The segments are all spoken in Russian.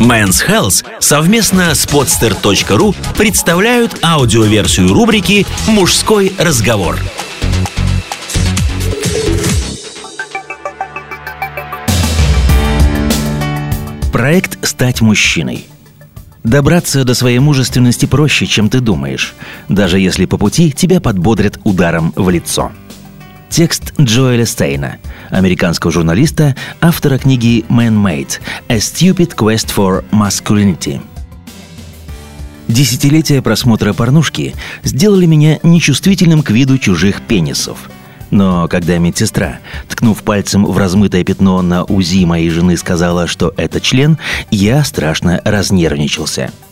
Men's Health совместно с podster.ru представляют аудиоверсию рубрики «Мужской разговор». Проект «Стать мужчиной». Добраться до своей мужественности проще, чем ты думаешь, даже если по пути тебя подбодрят ударом в лицо. Текст Джоэля Стейна, американского журналиста, автора книги «Man-Made – A Stupid Quest for Masculinity». Десятилетия просмотра порнушки сделали меня нечувствительным к виду чужих пенисов. Но когда медсестра, ткнув пальцем в размытое пятно на УЗИ моей жены, сказала, что это член, я страшно разнервничался –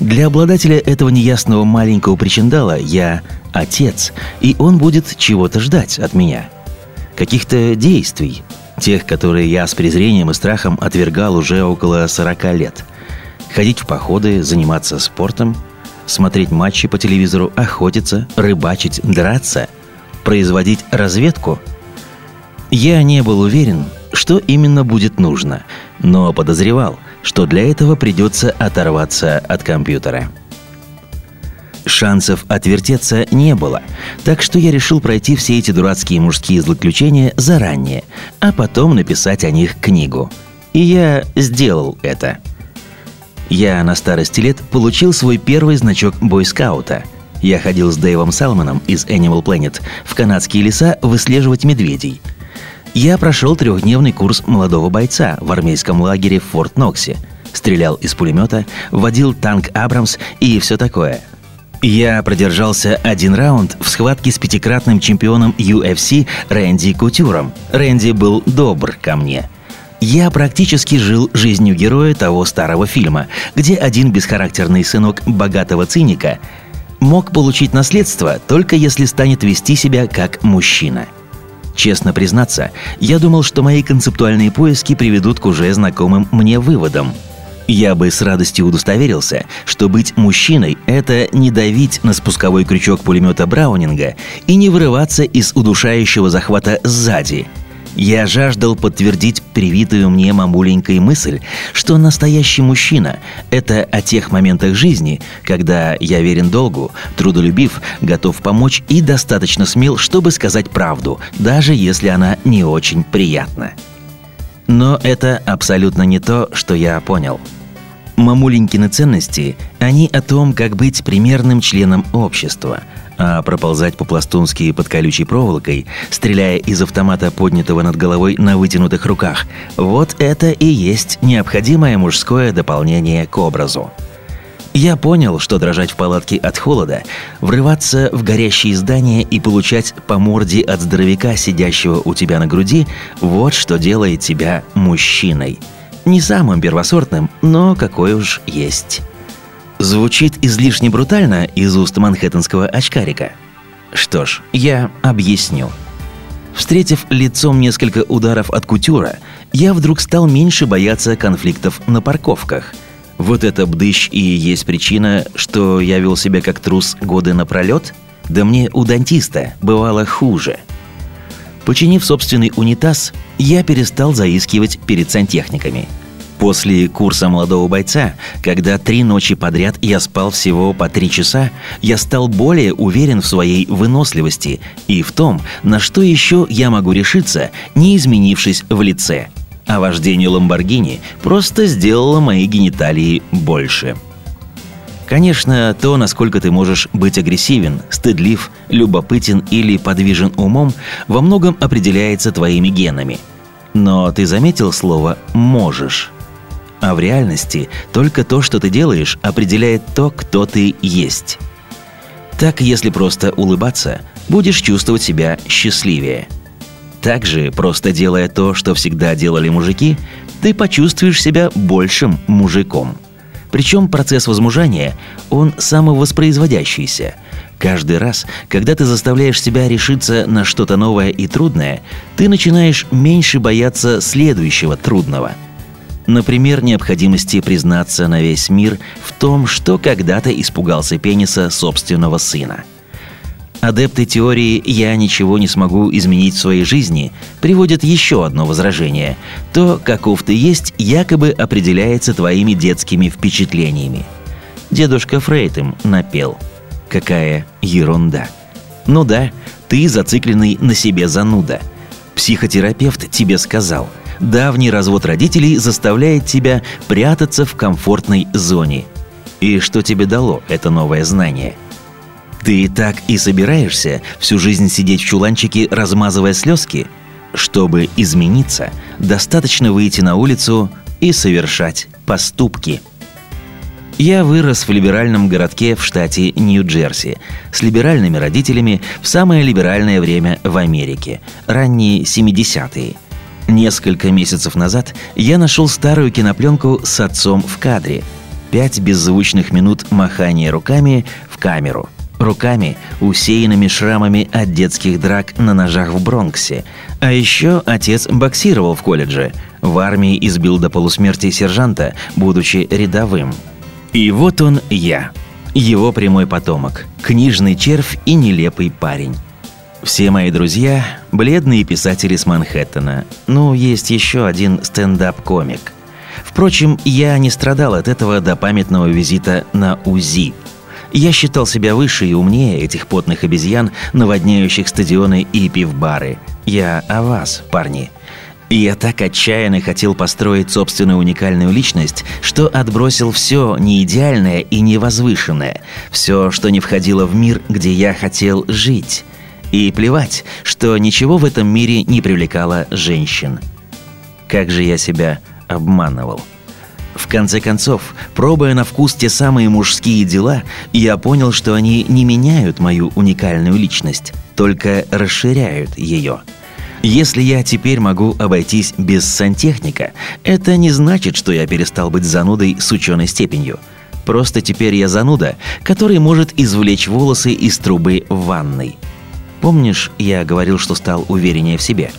для обладателя этого неясного маленького причиндала я отец, и он будет чего-то ждать от меня. Каких-то действий, тех, которые я с презрением и страхом отвергал уже около 40 лет. Ходить в походы, заниматься спортом, смотреть матчи по телевизору, охотиться, рыбачить, драться, производить разведку. Я не был уверен, что именно будет нужно, но подозревал, что для этого придется оторваться от компьютера. Шансов отвертеться не было, так что я решил пройти все эти дурацкие мужские злоключения заранее, а потом написать о них книгу. И я сделал это. Я на старости лет получил свой первый значок бойскаута. Я ходил с Дэйвом Салманом из Animal Planet в канадские леса выслеживать медведей – я прошел трехдневный курс молодого бойца в армейском лагере в Форт Ноксе. Стрелял из пулемета, водил танк Абрамс и все такое. Я продержался один раунд в схватке с пятикратным чемпионом UFC Рэнди Кутюром. Рэнди был добр ко мне. Я практически жил жизнью героя того старого фильма, где один бесхарактерный сынок богатого циника мог получить наследство только если станет вести себя как мужчина – Честно признаться, я думал, что мои концептуальные поиски приведут к уже знакомым мне выводам. Я бы с радостью удостоверился, что быть мужчиной – это не давить на спусковой крючок пулемета Браунинга и не вырываться из удушающего захвата сзади – я жаждал подтвердить привитую мне мамуленькой мысль, что настоящий мужчина – это о тех моментах жизни, когда я верен долгу, трудолюбив, готов помочь и достаточно смел, чтобы сказать правду, даже если она не очень приятна. Но это абсолютно не то, что я понял. Мамуленькины ценности, они о том, как быть примерным членом общества – а проползать по-пластунски под колючей проволокой, стреляя из автомата, поднятого над головой на вытянутых руках, вот это и есть необходимое мужское дополнение к образу. Я понял, что дрожать в палатке от холода, врываться в горящие здания и получать по морде от здоровяка, сидящего у тебя на груди, вот что делает тебя мужчиной. Не самым первосортным, но какой уж есть. Звучит излишне брутально из уст манхэттенского очкарика. Что ж, я объясню. Встретив лицом несколько ударов от кутюра, я вдруг стал меньше бояться конфликтов на парковках. Вот это бдыщ и есть причина, что я вел себя как трус годы напролет? Да мне у дантиста бывало хуже. Починив собственный унитаз, я перестал заискивать перед сантехниками – После курса молодого бойца, когда три ночи подряд я спал всего по три часа, я стал более уверен в своей выносливости и в том, на что еще я могу решиться, не изменившись в лице. А вождение Ламборгини просто сделало мои гениталии больше. Конечно, то, насколько ты можешь быть агрессивен, стыдлив, любопытен или подвижен умом, во многом определяется твоими генами. Но ты заметил слово «можешь»? А в реальности только то, что ты делаешь, определяет то, кто ты есть. Так, если просто улыбаться, будешь чувствовать себя счастливее. Также, просто делая то, что всегда делали мужики, ты почувствуешь себя большим мужиком. Причем процесс возмужания, он самовоспроизводящийся. Каждый раз, когда ты заставляешь себя решиться на что-то новое и трудное, ты начинаешь меньше бояться следующего трудного – Например, необходимости признаться на весь мир в том, что когда-то испугался пениса собственного сына. Адепты теории «я ничего не смогу изменить в своей жизни» приводят еще одно возражение. То, каков ты есть, якобы определяется твоими детскими впечатлениями. Дедушка Фрейд им напел. Какая ерунда. Ну да, ты зацикленный на себе зануда. Психотерапевт тебе сказал – давний развод родителей заставляет тебя прятаться в комфортной зоне. И что тебе дало это новое знание? Ты так и собираешься всю жизнь сидеть в чуланчике, размазывая слезки? Чтобы измениться, достаточно выйти на улицу и совершать поступки. Я вырос в либеральном городке в штате Нью-Джерси с либеральными родителями в самое либеральное время в Америке – ранние 70-е – Несколько месяцев назад я нашел старую кинопленку с отцом в кадре. Пять беззвучных минут махания руками в камеру. Руками, усеянными шрамами от детских драк на ножах в Бронксе. А еще отец боксировал в колледже. В армии избил до полусмерти сержанта, будучи рядовым. И вот он я. Его прямой потомок. Книжный червь и нелепый парень. Все мои друзья – бледные писатели с Манхэттена. Ну, есть еще один стендап-комик. Впрочем, я не страдал от этого до памятного визита на УЗИ. Я считал себя выше и умнее этих потных обезьян, наводняющих стадионы и пивбары. Я о вас, парни. Я так отчаянно хотел построить собственную уникальную личность, что отбросил все неидеальное и невозвышенное, все, что не входило в мир, где я хотел жить. И плевать, что ничего в этом мире не привлекало женщин. Как же я себя обманывал. В конце концов, пробуя на вкус те самые мужские дела, я понял, что они не меняют мою уникальную личность, только расширяют ее. Если я теперь могу обойтись без сантехника, это не значит, что я перестал быть занудой с ученой степенью. Просто теперь я зануда, который может извлечь волосы из трубы в ванной – Помнишь, я говорил, что стал увереннее в себе?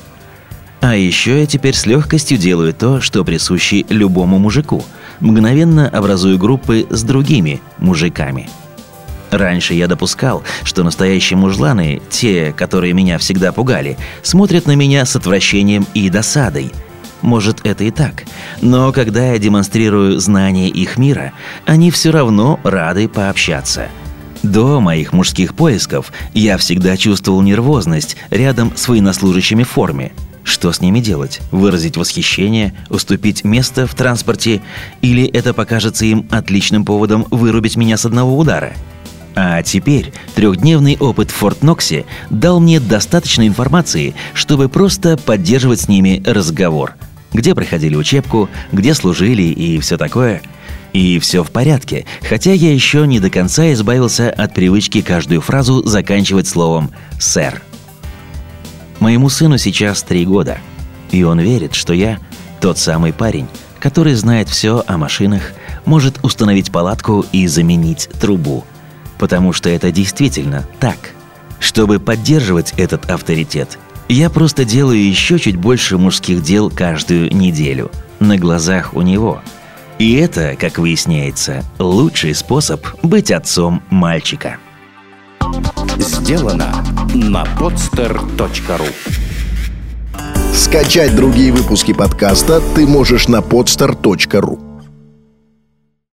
А еще я теперь с легкостью делаю то, что присуще любому мужику. Мгновенно образую группы с другими мужиками. Раньше я допускал, что настоящие мужланы, те, которые меня всегда пугали, смотрят на меня с отвращением и досадой. Может, это и так. Но когда я демонстрирую знание их мира, они все равно рады пообщаться – до моих мужских поисков я всегда чувствовал нервозность рядом с военнослужащими в форме. Что с ними делать? Выразить восхищение, уступить место в транспорте? Или это покажется им отличным поводом вырубить меня с одного удара? А теперь трехдневный опыт в Форт Ноксе дал мне достаточно информации, чтобы просто поддерживать с ними разговор. Где проходили учебку, где служили и все такое – и все в порядке, хотя я еще не до конца избавился от привычки каждую фразу заканчивать словом «сэр». Моему сыну сейчас три года, и он верит, что я тот самый парень, который знает все о машинах, может установить палатку и заменить трубу. Потому что это действительно так. Чтобы поддерживать этот авторитет, я просто делаю еще чуть больше мужских дел каждую неделю, на глазах у него – и это, как выясняется, лучший способ быть отцом мальчика. Сделано на podster.ru Скачать другие выпуски подкаста ты можешь на podster.ru